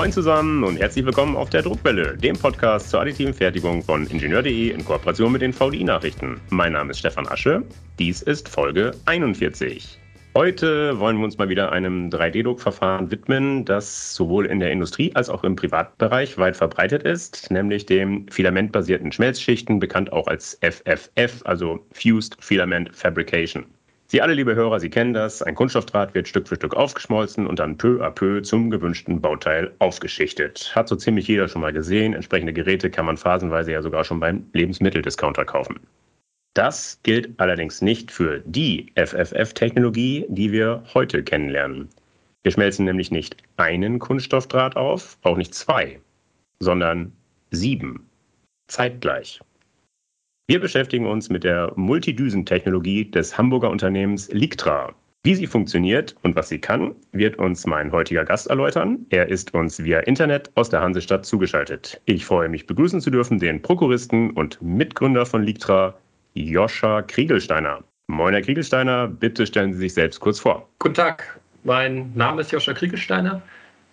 Moin zusammen und herzlich willkommen auf der Druckwelle, dem Podcast zur additiven Fertigung von Ingenieur.de in Kooperation mit den VDI-Nachrichten. Mein Name ist Stefan Asche, dies ist Folge 41. Heute wollen wir uns mal wieder einem 3D-Druckverfahren widmen, das sowohl in der Industrie als auch im Privatbereich weit verbreitet ist, nämlich dem filamentbasierten Schmelzschichten, bekannt auch als FFF, also Fused Filament Fabrication. Sie alle, liebe Hörer, Sie kennen das. Ein Kunststoffdraht wird Stück für Stück aufgeschmolzen und dann peu à peu zum gewünschten Bauteil aufgeschichtet. Hat so ziemlich jeder schon mal gesehen. Entsprechende Geräte kann man phasenweise ja sogar schon beim Lebensmitteldiscounter kaufen. Das gilt allerdings nicht für die FFF-Technologie, die wir heute kennenlernen. Wir schmelzen nämlich nicht einen Kunststoffdraht auf, auch nicht zwei, sondern sieben. Zeitgleich. Wir beschäftigen uns mit der Multidüsentechnologie des Hamburger Unternehmens Lictra. Wie sie funktioniert und was sie kann, wird uns mein heutiger Gast erläutern. Er ist uns via Internet aus der Hansestadt zugeschaltet. Ich freue mich begrüßen zu dürfen den Prokuristen und Mitgründer von Lictra, Joscha Kriegelsteiner. Moin, Herr Kriegelsteiner, bitte stellen Sie sich selbst kurz vor. Guten Tag, mein Name ist Joscha Kriegelsteiner.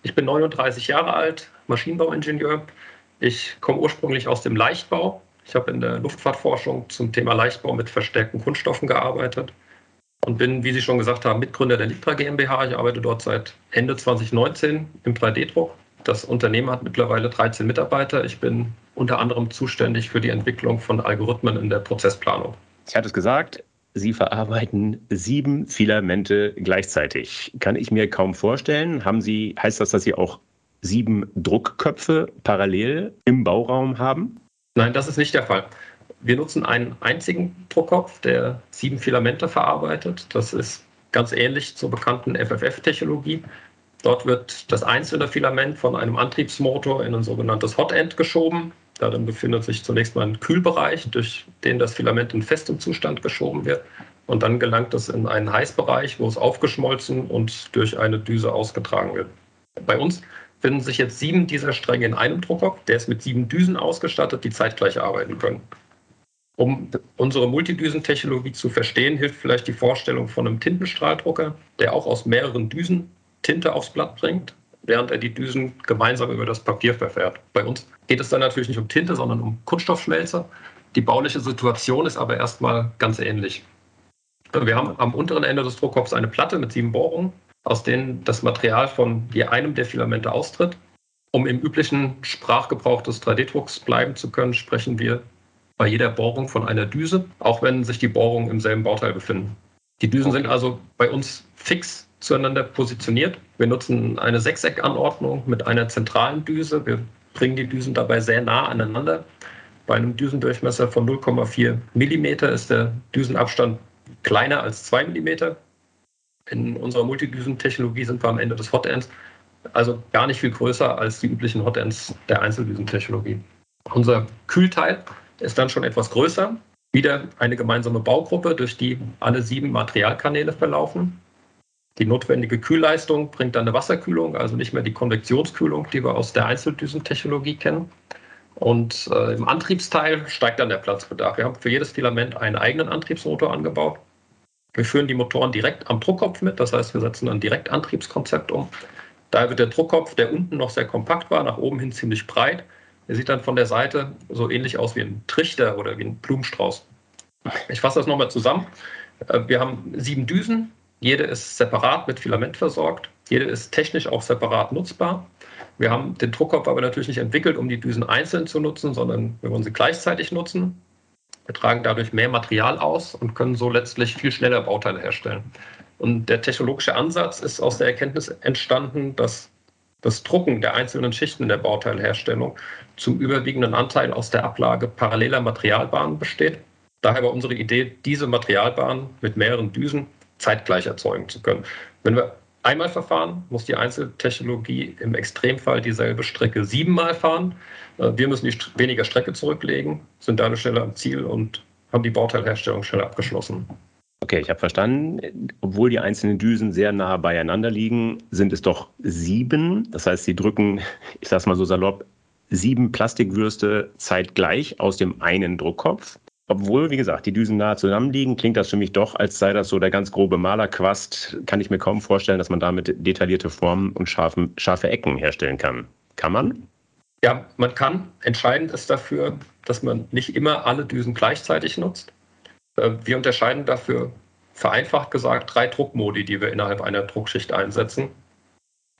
Ich bin 39 Jahre alt, Maschinenbauingenieur. Ich komme ursprünglich aus dem Leichtbau. Ich habe in der Luftfahrtforschung zum Thema Leichtbau mit verstärkten Kunststoffen gearbeitet und bin, wie Sie schon gesagt haben, Mitgründer der Litra GmbH. Ich arbeite dort seit Ende 2019 im 3D-Druck. Das Unternehmen hat mittlerweile 13 Mitarbeiter. Ich bin unter anderem zuständig für die Entwicklung von Algorithmen in der Prozessplanung. Ich hatte es gesagt, Sie verarbeiten sieben Filamente gleichzeitig. Kann ich mir kaum vorstellen. Haben Sie, heißt das, dass Sie auch sieben Druckköpfe parallel im Bauraum haben? Nein, das ist nicht der Fall. Wir nutzen einen einzigen Druckkopf, der sieben Filamente verarbeitet. Das ist ganz ähnlich zur bekannten FFF-Technologie. Dort wird das einzelne Filament von einem Antriebsmotor in ein sogenanntes Hot End geschoben. Darin befindet sich zunächst mal ein Kühlbereich, durch den das Filament in festem Zustand geschoben wird. Und dann gelangt es in einen Heißbereich, wo es aufgeschmolzen und durch eine Düse ausgetragen wird. Bei uns finden sich jetzt sieben dieser Stränge in einem Druckkopf. Der ist mit sieben Düsen ausgestattet, die zeitgleich arbeiten können. Um unsere Multidüsentechnologie zu verstehen, hilft vielleicht die Vorstellung von einem Tintenstrahldrucker, der auch aus mehreren Düsen Tinte aufs Blatt bringt, während er die Düsen gemeinsam über das Papier verfährt. Bei uns geht es dann natürlich nicht um Tinte, sondern um Kunststoffschmelzer. Die bauliche Situation ist aber erstmal ganz ähnlich. Wir haben am unteren Ende des Druckkopfs eine Platte mit sieben Bohrungen, aus denen das Material von je einem der Filamente austritt. Um im üblichen Sprachgebrauch des 3D-Drucks bleiben zu können, sprechen wir bei jeder Bohrung von einer Düse, auch wenn sich die Bohrungen im selben Bauteil befinden. Die Düsen okay. sind also bei uns fix zueinander positioniert. Wir nutzen eine Sechseckanordnung mit einer zentralen Düse. Wir bringen die Düsen dabei sehr nah aneinander. Bei einem Düsendurchmesser von 0,4 mm ist der Düsenabstand kleiner als 2 mm. In unserer Multidüsentechnologie sind wir am Ende des Hotends, also gar nicht viel größer als die üblichen Hotends der Einzeldüsentechnologie. Unser Kühlteil ist dann schon etwas größer. Wieder eine gemeinsame Baugruppe, durch die alle sieben Materialkanäle verlaufen. Die notwendige Kühlleistung bringt dann eine Wasserkühlung, also nicht mehr die Konvektionskühlung, die wir aus der Einzeldüsentechnologie kennen. Und äh, im Antriebsteil steigt dann der Platzbedarf. Wir haben für jedes Filament einen eigenen Antriebsmotor angebaut. Wir führen die Motoren direkt am Druckkopf mit, das heißt, wir setzen ein Direktantriebskonzept um. Daher wird der Druckkopf, der unten noch sehr kompakt war, nach oben hin ziemlich breit. Er sieht dann von der Seite so ähnlich aus wie ein Trichter oder wie ein Blumenstrauß. Ich fasse das nochmal zusammen. Äh, wir haben sieben Düsen, jede ist separat mit Filament versorgt. Jede ist technisch auch separat nutzbar. Wir haben den Druckkopf aber natürlich nicht entwickelt, um die Düsen einzeln zu nutzen, sondern wir wollen sie gleichzeitig nutzen. Wir tragen dadurch mehr Material aus und können so letztlich viel schneller Bauteile herstellen. Und der technologische Ansatz ist aus der Erkenntnis entstanden, dass das Drucken der einzelnen Schichten in der Bauteilherstellung zum überwiegenden Anteil aus der Ablage paralleler Materialbahnen besteht. Daher war unsere Idee, diese Materialbahnen mit mehreren Düsen zeitgleich erzeugen zu können. Wenn wir einmal verfahren, muss die Einzeltechnologie im Extremfall dieselbe Strecke siebenmal fahren. Äh, wir müssen die weniger Strecke zurücklegen, sind dadurch schneller am Ziel und haben die Bauteilherstellung schneller abgeschlossen. Okay, ich habe verstanden. Obwohl die einzelnen Düsen sehr nah beieinander liegen, sind es doch sieben. Das heißt, sie drücken, ich sage es mal so salopp, sieben Plastikwürste zeitgleich aus dem einen Druckkopf. Obwohl, wie gesagt, die Düsen nahe zusammenliegen, klingt das für mich doch, als sei das so der ganz grobe Malerquast. Kann ich mir kaum vorstellen, dass man damit detaillierte Formen und scharfen, scharfe Ecken herstellen kann. Kann man? Ja, man kann. Entscheidend ist dafür, dass man nicht immer alle Düsen gleichzeitig nutzt. Äh, wir unterscheiden dafür vereinfacht gesagt drei Druckmodi, die wir innerhalb einer Druckschicht einsetzen.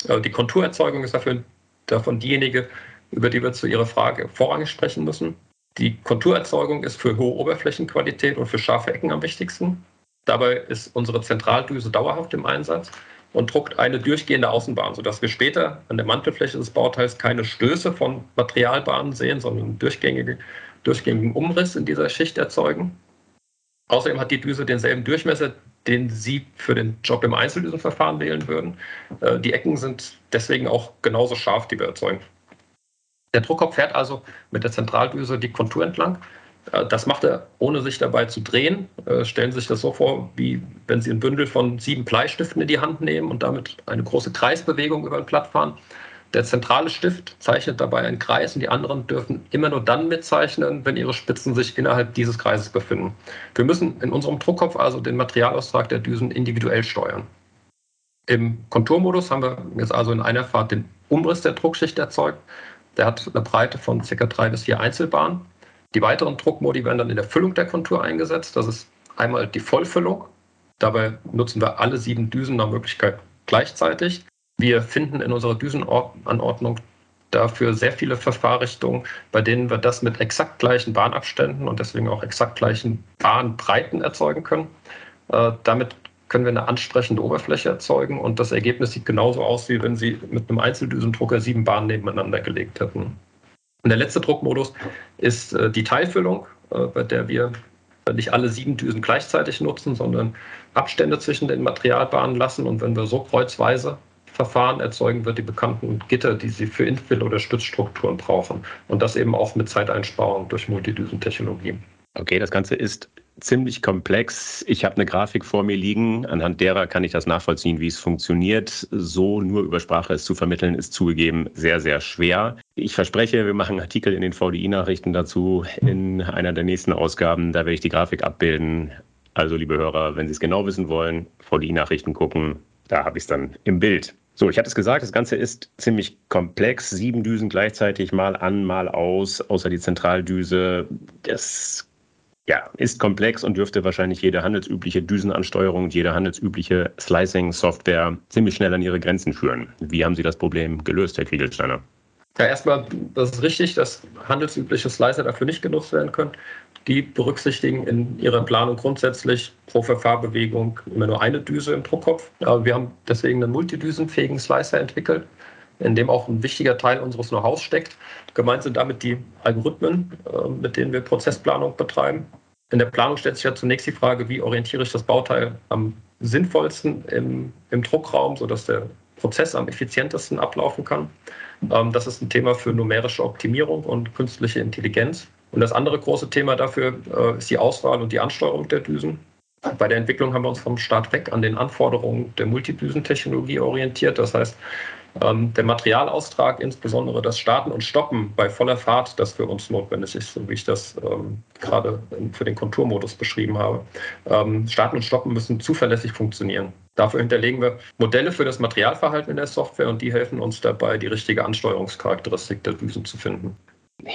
Äh, die Konturerzeugung ist dafür davon diejenige, über die wir zu Ihrer Frage vorrangig sprechen müssen. Die Konturerzeugung ist für hohe Oberflächenqualität und für scharfe Ecken am wichtigsten. Dabei ist unsere Zentraldüse dauerhaft im Einsatz und druckt eine durchgehende Außenbahn, sodass wir später an der Mantelfläche des Bauteils keine Stöße von Materialbahnen sehen, sondern einen durchgängigen, durchgängigen Umriss in dieser Schicht erzeugen. Außerdem hat die Düse denselben Durchmesser, den Sie für den Job im Einzeldüsenverfahren wählen würden. Äh, die Ecken sind deswegen auch genauso scharf, die wir erzeugen. Der Druckkopf fährt also mit der Zentraldüse die Kontur entlang. Äh, das macht er, ohne sich dabei zu drehen. Äh, stellen Sie sich das so vor, wie wenn Sie ein Bündel von sieben Bleistiften in die Hand nehmen und damit eine große Kreisbewegung über ein Blatt fahren. Der zentrale Stift zeichnet dabei einen Kreis und die anderen dürfen immer nur dann mitzeichnen, wenn ihre Spitzen sich innerhalb dieses Kreises befinden. Wir müssen in unserem Druckkopf also den Materialaustrag der Düsen individuell steuern. Im Konturmodus haben wir jetzt also in einer Fahrt den Umriss der Druckschicht erzeugt. Der hat eine Breite von ca. drei bis vier Einzelbahnen. Die weiteren Druckmodi werden dann in der Füllung der Kontur eingesetzt. Das ist einmal die Vollfüllung. Dabei nutzen wir alle sieben Düsen nach Möglichkeit gleichzeitig. Wir finden in unserer Düsenanordnung dafür sehr viele Verfahrrichtungen, bei denen wir das mit exakt gleichen Bahnabständen und deswegen auch exakt gleichen Bahnbreiten erzeugen können. Äh, damit können wir eine ansprechende Oberfläche erzeugen und das Ergebnis sieht genauso aus, wie wenn Sie mit einem Einzeldüsendrucker sieben Bahnen nebeneinander gelegt hätten. Und der letzte Druckmodus ist äh, die Teilfüllung, äh, bei der wir nicht alle sieben Düsen gleichzeitig nutzen, sondern Abstände zwischen den Materialbahnen lassen. Und wenn wir so kreuzweise Verfahren erzeugen wir die bekannten Gitter, die Sie für Infill- oder Stützstrukturen brauchen. Und das eben auch mit Zeiteinsparung durch Multidüsentechnologie. Okay, das Ganze ist ziemlich komplex. Ich habe eine Grafik vor mir liegen. Anhand derer kann ich das nachvollziehen, wie es funktioniert. So nur über Sprache es zu vermitteln, ist zugegeben sehr, sehr schwer. Ich verspreche, wir machen Artikel in den VDI-Nachrichten dazu in einer der nächsten Ausgaben. Da werde ich die Grafik abbilden. Also, liebe Hörer, wenn Sie es genau wissen wollen, VDI-Nachrichten gucken. Da habe ich es dann im Bild. So, ich hatte es gesagt, das Ganze ist ziemlich komplex. Sieben Düsen gleichzeitig, mal an, mal aus, außer die Zentraldüse. Das ja, ist komplex und dürfte wahrscheinlich jede handelsübliche Düsenansteuerung und jede handelsübliche Slicing-Software ziemlich schnell an ihre Grenzen führen. Wie haben Sie das Problem gelöst, Herr Kriegelsteiner? Ja, erstmal, das ist richtig, dass handelsübliche Slicer dafür nicht genutzt werden können. Die berücksichtigen in ihrer Planung grundsätzlich pro Verfahrbewegung immer nur eine Düse im Druckkopf. Wir haben deswegen einen multidüsenfähigen Slicer entwickelt, in dem auch ein wichtiger Teil unseres Know-hows steckt. Gemeint sind damit die Algorithmen, äh, mit denen wir Prozessplanung betreiben. In der Planung stellt sich ja zunächst die Frage, wie orientiere ich das Bauteil am sinnvollsten im, im Druckraum, sodass der Prozess am effizientesten ablaufen kann. Ähm, das ist ein Thema für numerische Optimierung und künstliche Intelligenz. Und das andere große Thema dafür äh, ist die Auswahl und die Ansteuerung der Düsen. Bei der Entwicklung haben wir uns vom Start weg an den Anforderungen der Multidüsentechnologie orientiert. Das heißt, ähm, der Materialaustrag, insbesondere das Starten und Stoppen bei voller Fahrt, das für uns notwendig ist, so wie ich das ähm, gerade für den Konturmodus beschrieben habe. Ähm, Starten und Stoppen müssen zuverlässig funktionieren. Dafür hinterlegen wir Modelle für das Materialverhalten in der Software und die helfen uns dabei, die richtige Ansteuerungscharakteristik der Düsen zu finden.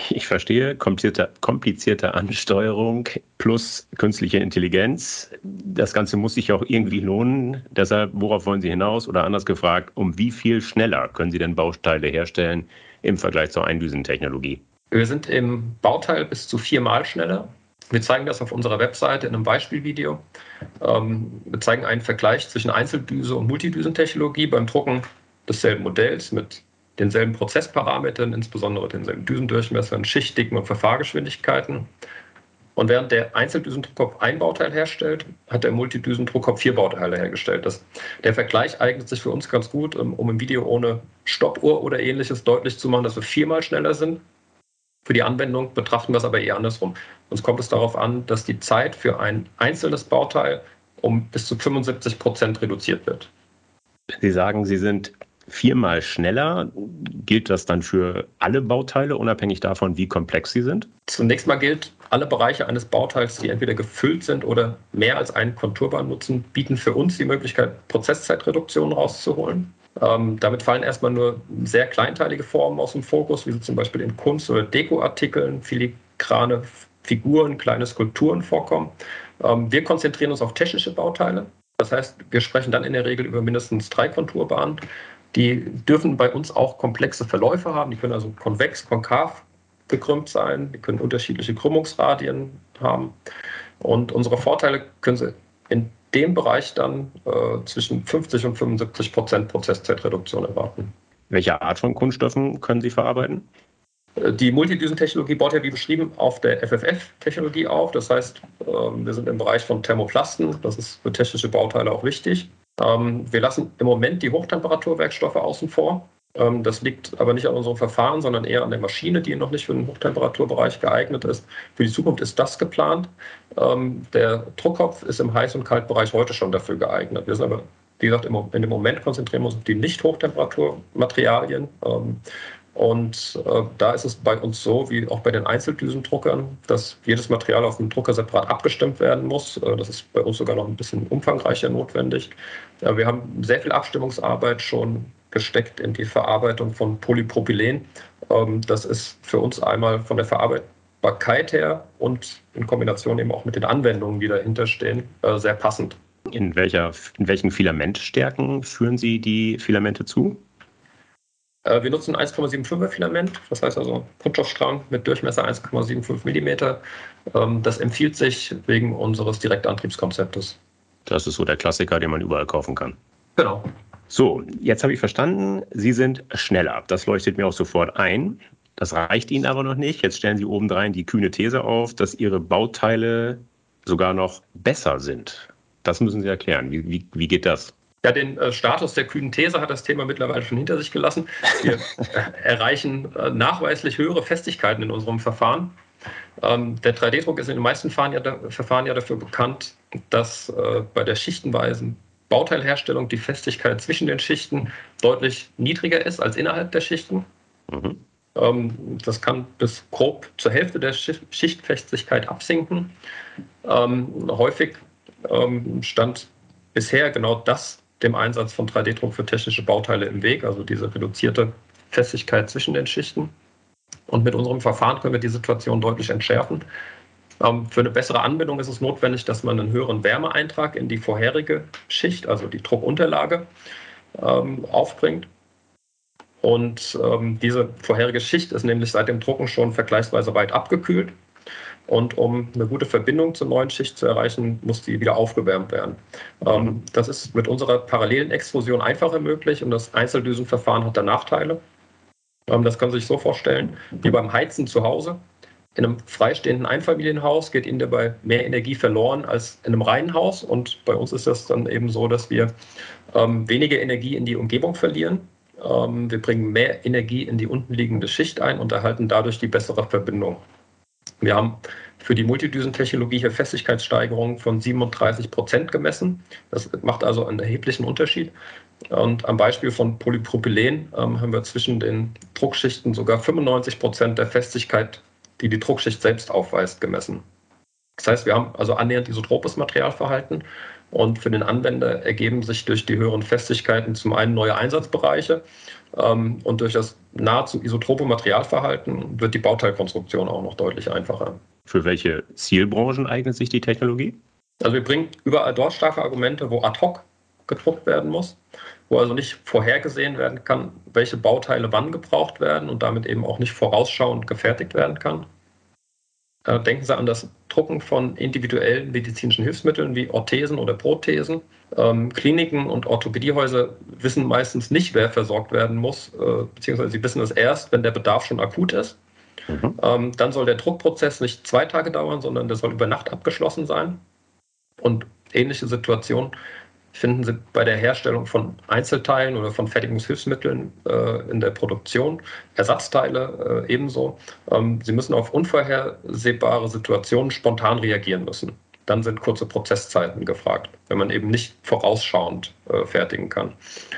Ich verstehe, komplizierte, komplizierte Ansteuerung plus künstliche Intelligenz. Das Ganze muss sich auch irgendwie lohnen. Deshalb, worauf wollen Sie hinaus? Oder anders gefragt, um wie viel schneller können Sie denn Bausteile herstellen im Vergleich zur Eindüsentechnologie? Wir sind im Bauteil bis zu viermal schneller. Wir zeigen das auf unserer Webseite in einem Beispielvideo. Ähm, wir zeigen einen Vergleich zwischen Einzeldüse und Multidüsentechnologie beim Drucken desselben Modells mit denselben Prozessparametern, insbesondere denselben Düsendurchmessern, Schichtdicken und Verfahrgeschwindigkeiten. Und während der Einzeldüsendruckkopf ein Bauteil herstellt, hat der Multidüsendruckkopf vier Bauteile hergestellt. Das, der Vergleich eignet sich für uns ganz gut, um, um im Video ohne Stoppuhr oder ähnliches deutlich zu machen, dass wir viermal schneller sind. Für die Anwendung betrachten wir es aber eher andersrum. Uns kommt es darauf an, dass die Zeit für ein einzelnes Bauteil um bis zu 75 Prozent reduziert wird. Sie sagen, Sie sind viermal schneller. Gilt das dann für alle Bauteile, unabhängig davon, wie komplex sie sind? Zunächst mal gilt, alle Bereiche eines Bauteils, die entweder gefüllt sind oder mehr als eine Konturbahn nutzen, bieten für uns die Möglichkeit, Prozesszeitreduktionen rauszuholen. Ähm, damit fallen erstmal nur sehr kleinteilige Formen aus dem Fokus, wie sie zum Beispiel in Kunst- oder Dekoartikeln, filigrane Figuren, kleine Skulpturen vorkommen. Ähm, wir konzentrieren uns auf technische Bauteile. Das heißt, wir sprechen dann in der Regel über mindestens drei Konturbahnen. Die dürfen bei uns auch komplexe Verläufe haben. Die können also konvex, konkav gekrümmt sein. Die können unterschiedliche Krümmungsradien haben. Und unsere Vorteile können Sie in dem Bereich dann äh, zwischen 50 und 75 Prozent Prozesszeitreduktion erwarten. Welche Art von Kunststoffen können Sie verarbeiten? Äh, die Multidüsentechnologie baut ja wie beschrieben auf der FFF-Technologie auf. Das heißt, ähm, wir sind im Bereich von Thermoplasten. Das ist für technische Bauteile auch wichtig. Ähm, wir lassen im Moment die Hochtemperaturwerkstoffe außen vor. Ähm, das liegt aber nicht an unserem Verfahren, sondern eher an der Maschine, die noch nicht für den Hochtemperaturbereich geeignet ist. Für die Zukunft ist das geplant. Ähm, der Druckkopf ist im Heiß- und Kaltbereich heute schon dafür geeignet. Wir sind aber, wie gesagt, in dem Moment konzentrieren wir uns auf die Nicht-Hochtemperaturmaterialien. Ähm, und äh, da ist es bei uns so, wie auch bei den Einzeldüsendruckern, dass jedes Material auf dem Drucker separat abgestimmt werden muss. Äh, das ist bei uns sogar noch ein bisschen umfangreicher notwendig. Äh, wir haben sehr viel Abstimmungsarbeit schon gesteckt in die Verarbeitung von Polypropylen. Ähm, das ist für uns einmal von der Verarbeitbarkeit her und in Kombination eben auch mit den Anwendungen, die dahinter stehen, äh, sehr passend. In, welcher, in welchen Filamentstärken führen Sie die Filamente zu? Äh, wir nutzen 1,75er Filament, das heißt also Kunststoffstrang mit Durchmesser 1,75 mm. Ähm, das empfiehlt sich wegen unseres Direktantriebskonzeptes. Das ist so der Klassiker, den man überall kaufen kann. Genau. So, jetzt habe ich verstanden, Sie sind schneller. Das leuchtet mir auch sofort ein. Das reicht Ihnen aber noch nicht. Jetzt stellen Sie obendrein die kühne These auf, dass Ihre Bauteile sogar noch besser sind. Das müssen Sie erklären. Wie, wie, wie geht das? Ja, den äh, Status der kühnen These hat das Thema mittlerweile schon hinter sich gelassen. Wir äh, erreichen äh, nachweislich höhere Festigkeiten in unserem Verfahren. Ähm, der 3D-Druck ist in den meisten Verfahren ja, da, Verfahren ja dafür bekannt, dass äh, bei der schichtenweisen Bauteilherstellung die Festigkeit zwischen den Schichten deutlich niedriger ist als innerhalb der Schichten. Mhm. Ähm, das kann bis grob zur Hälfte der Schichtfestigkeit absinken. Ähm, häufig ähm, stand bisher genau das dem Einsatz von 3D-Druck für technische Bauteile im Weg, also diese reduzierte Festigkeit zwischen den Schichten. Und mit unserem Verfahren können wir die Situation deutlich entschärfen. Ähm, für eine bessere Anwendung ist es notwendig, dass man einen höheren Wärmeeintrag in die vorherige Schicht, also die Druckunterlage, ähm, aufbringt. Und ähm, diese vorherige Schicht ist nämlich seit dem Drucken schon vergleichsweise weit abgekühlt. Und um eine gute Verbindung zur neuen Schicht zu erreichen, muss die wieder aufgewärmt werden. das ist mit unserer parallelen Extrusion einfacher möglich und das Einzeldüsenverfahren hat da Nachteile. das kann man sich so vorstellen, wie beim Heizen zu Hause. In einem freistehenden Einfamilienhaus geht Ihnen dabei mehr Energie verloren als in einem Reihenhaus. Und bei uns ist das dann eben so, dass wir ähm, weniger Energie in die Umgebung verlieren. Ähm, wir bringen mehr Energie in die untenliegende Schicht ein und erhalten dadurch die bessere Verbindung. Wir haben für die Multidüsentechnologie hier Festigkeitssteigerungen von 37 Prozent gemessen. Das macht also einen erheblichen Unterschied. Und am Beispiel von Polypropylen ähm, haben wir zwischen den Druckschichten sogar 95 Prozent der Festigkeit die die Druckschicht selbst aufweist, gemessen. Das heißt, wir haben also annähernd isotropes Materialverhalten und für den Anwender ergeben sich durch die höheren Festigkeiten zum einen neue Einsatzbereiche und durch das nahezu isotrope Materialverhalten wird die Bauteilkonstruktion auch noch deutlich einfacher. Für welche Zielbranchen eignet sich die Technologie? Also wir bringen überall dort starke Argumente, wo ad hoc gedruckt werden muss, wo also nicht vorhergesehen werden kann, welche Bauteile wann gebraucht werden und damit eben auch nicht vorausschauend gefertigt werden kann. Äh, denken Sie an das Drucken von individuellen medizinischen Hilfsmitteln wie Orthesen oder Prothesen. Ähm, Kliniken und Orthopädiehäuser wissen meistens nicht, wer versorgt werden muss, äh, beziehungsweise sie wissen es erst, wenn der Bedarf schon akut ist. Mhm. Ähm, dann soll der Druckprozess nicht zwei Tage dauern, sondern der soll über Nacht abgeschlossen sein. Und ähnliche Situationen finden Sie bei der Herstellung von Einzelteilen oder von Fertigungshilfsmitteln äh, in der Produktion, Ersatzteile äh, ebenso. Ähm, Sie müssen auf unvorhersehbare Situationen spontan reagieren müssen. Dann sind kurze Prozesszeiten gefragt, wenn man eben nicht vorausschauend äh, fertigen kann.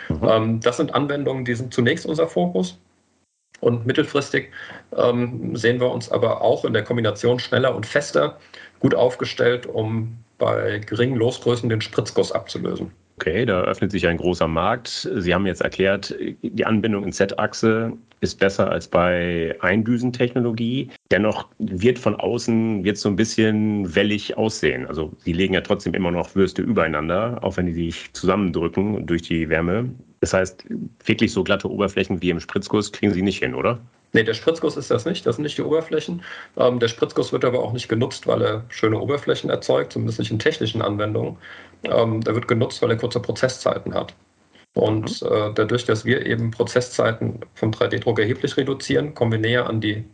Mhm. Ähm, das sind Anwendungen, die sind zunächst unser Fokus. Und mittelfristig ähm, sehen wir uns aber auch in der Kombination schneller und fester gut aufgestellt, um bei geringen Losgrößen den Spritzguss abzulösen. Okay, da öffnet sich ein großer Markt. Sie haben jetzt erklärt, die Anbindung in Z-Achse ist besser als bei Eindüsentechnologie. Dennoch wird von außen jetzt so ein bisschen wellig aussehen. Also sie legen ja trotzdem immer noch Würste übereinander, auch wenn die sich zusammendrücken durch die Wärme. Das heißt, wirklich so glatte Oberflächen wie im Spritzguss kriegen sie nicht hin, oder? Nee, der Spritzguss ist das nicht. Das sind nicht die Oberflächen. Ähm, der Spritzguss wird aber auch nicht genutzt, weil er schöne Oberflächen erzeugt, zumindest nicht in technischen Anwendungen. Ähm, der wird genutzt, weil er kurze Prozesszeiten hat. Und mhm. äh, dadurch, dass wir eben Prozesszeiten vom 3D-Druck erheblich reduzieren, kommen wir näher an die,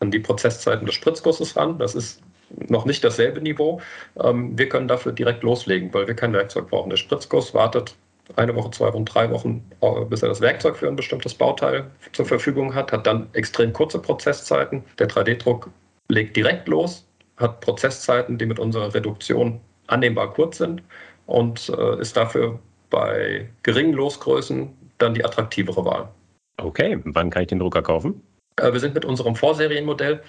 an die Prozesszeiten des Spritzgusses ran. Das ist noch nicht dasselbe Niveau. Ähm, wir können dafür direkt loslegen, weil wir kein Werkzeug brauchen. Der Spritzguss wartet eine Woche, zwei Wochen, drei Wochen, äh, bis er das Werkzeug für ein bestimmtes Bauteil zur Verfügung hat, hat dann extrem kurze Prozesszeiten. Der 3D-Druck legt direkt los, hat Prozesszeiten, die mit unserer Reduktion annehmbar kurz sind und äh, ist dafür bei geringen Losgrößen dann die attraktivere Wahl. Okay, wann kann ich den Drucker kaufen? Äh, wir sind mit unserem Vorserienmodell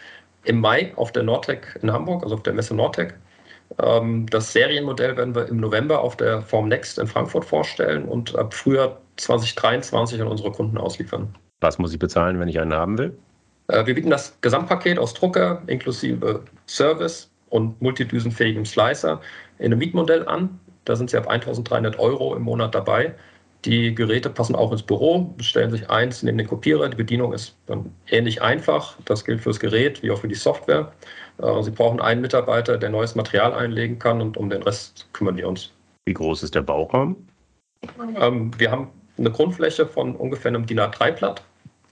im Mai auf der Nordtech in Hamburg, also auf der Messe Nordtech, das Serienmodell werden wir im November auf der Form Next in Frankfurt vorstellen und ab Frühjahr 2023 an unsere Kunden ausliefern. Was muss ich bezahlen, wenn ich einen haben will? Äh, wir bieten das Gesamtpaket aus Drucker inklusive Service und multidüsenfähigem Slicer in einem Mietmodell an. Da sind Sie ab 1300 Euro im Monat dabei. Die Geräte passen auch ins Büro, stellen sich eins neben den Kopierer. Die Bedienung ist dann ähnlich einfach. Das gilt fürs Gerät wie auch für die Software. Äh, Sie brauchen einen Mitarbeiter, der neues Material einlegen kann und um den Rest kümmern wir uns. Wie groß ist der Bauraum? Ähm, wir haben eine Grundfläche von ungefähr einem DIN A3-Blatt.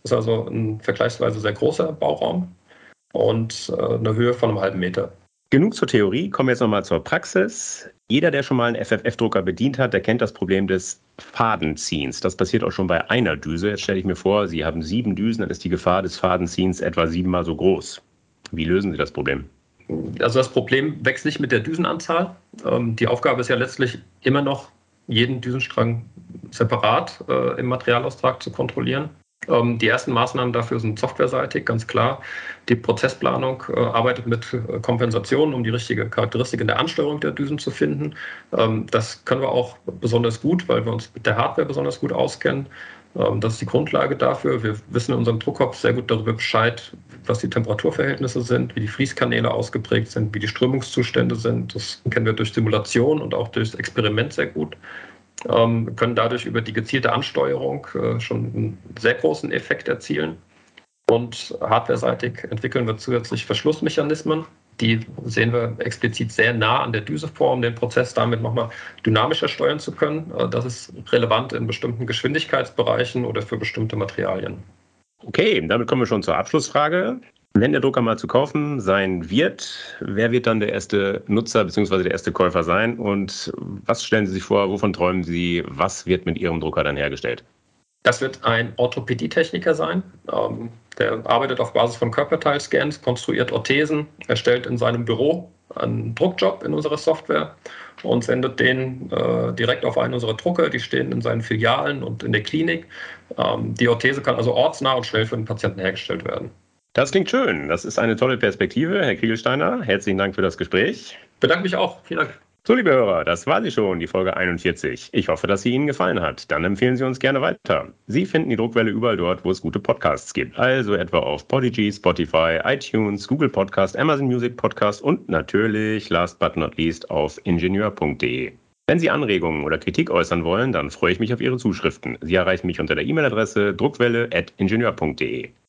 Das ist also ein vergleichsweise sehr großer Bauraum und äh, eine Höhe von einem halben Meter. Genug zur Theorie, kommen wir jetzt nochmal zur Praxis. Jeder, der schon mal einen FFF-Drucker bedient hat, der kennt das Problem des Fadenziehens. Das passiert auch schon bei einer Düse. Jetzt stelle ich mir vor, Sie haben sieben Düsen, dann ist die Gefahr des Fadenziehens etwa siebenmal so groß. Wie lösen Sie das Problem? Also das Problem wächst nicht mit der Düsenanzahl. Ähm, die Aufgabe ist ja letztlich immer noch, jeden Düsenstrang separat äh, im Materialaustrag zu kontrollieren. Ähm, die ersten Maßnahmen dafür sind softwareseitig, ganz klar. Die Prozessplanung äh, arbeitet mit äh, Kompensationen, um die richtige Charakteristik in der Ansteuerung der Düsen zu finden. Ähm, das können wir auch besonders gut, weil wir uns mit der Hardware besonders gut auskennen. Ähm, das ist die Grundlage dafür. Wir wissen in unserem Druckkopf sehr gut darüber Bescheid, was die Temperaturverhältnisse sind, wie die Fließkanäle ausgeprägt sind, wie die Strömungszustände sind. Das kennen wir durch Simulation und auch durchs Experiment sehr gut ähm, können dadurch über die gezielte Ansteuerung äh, schon einen sehr großen Effekt erzielen. Und hardwareseitig entwickeln wir zusätzlich Verschlussmechanismen. Die sehen wir explizit sehr nah an der Düse vor, um den Prozess damit nochmal dynamischer steuern zu können. Äh, das ist relevant in bestimmten Geschwindigkeitsbereichen oder für bestimmte Materialien. Okay, damit kommen wir schon zur Abschlussfrage. Wenn der Drucker mal zu kaufen sein wird, wer wird dann der erste Nutzer bzw. der erste Käufer sein? Und was stellen Sie sich vor, wovon träumen Sie, was wird mit Ihrem Drucker dann hergestellt? Das wird ein Orthopädietechniker sein. Ähm, der arbeitet auf Basis von Körperteilscans, konstruiert Orthesen, erstellt in seinem Büro einen Druckjob in unserer Software und sendet den äh, direkt auf einen unserer Drucker. Die stehen in seinen Filialen und in der Klinik. Ähm, die Orthese kann also ortsnah und schnell für den Patienten hergestellt werden. Das klingt schön. Das ist eine tolle Perspektive, Herr Kriegelsteiner. Herzlichen Dank für das Gespräch. Bedanke mich auch. Vielen Dank. So, liebe Hörer, das war sie schon, die Folge 41. Ich hoffe, dass sie Ihnen gefallen hat. Dann empfehlen Sie uns gerne weiter. Sie finden die Druckwelle überall dort, wo es gute Podcasts gibt. Also etwa auf Podigy, Spotify, iTunes, Google Podcast, Amazon Music Podcast und natürlich, last but not least, auf ingenieur.de. Wenn Sie Anregungen oder Kritik äußern wollen, dann freue ich mich auf Ihre Zuschriften. Sie erreichen mich unter der E-Mail-Adresse druckwelle.ingenieur.de.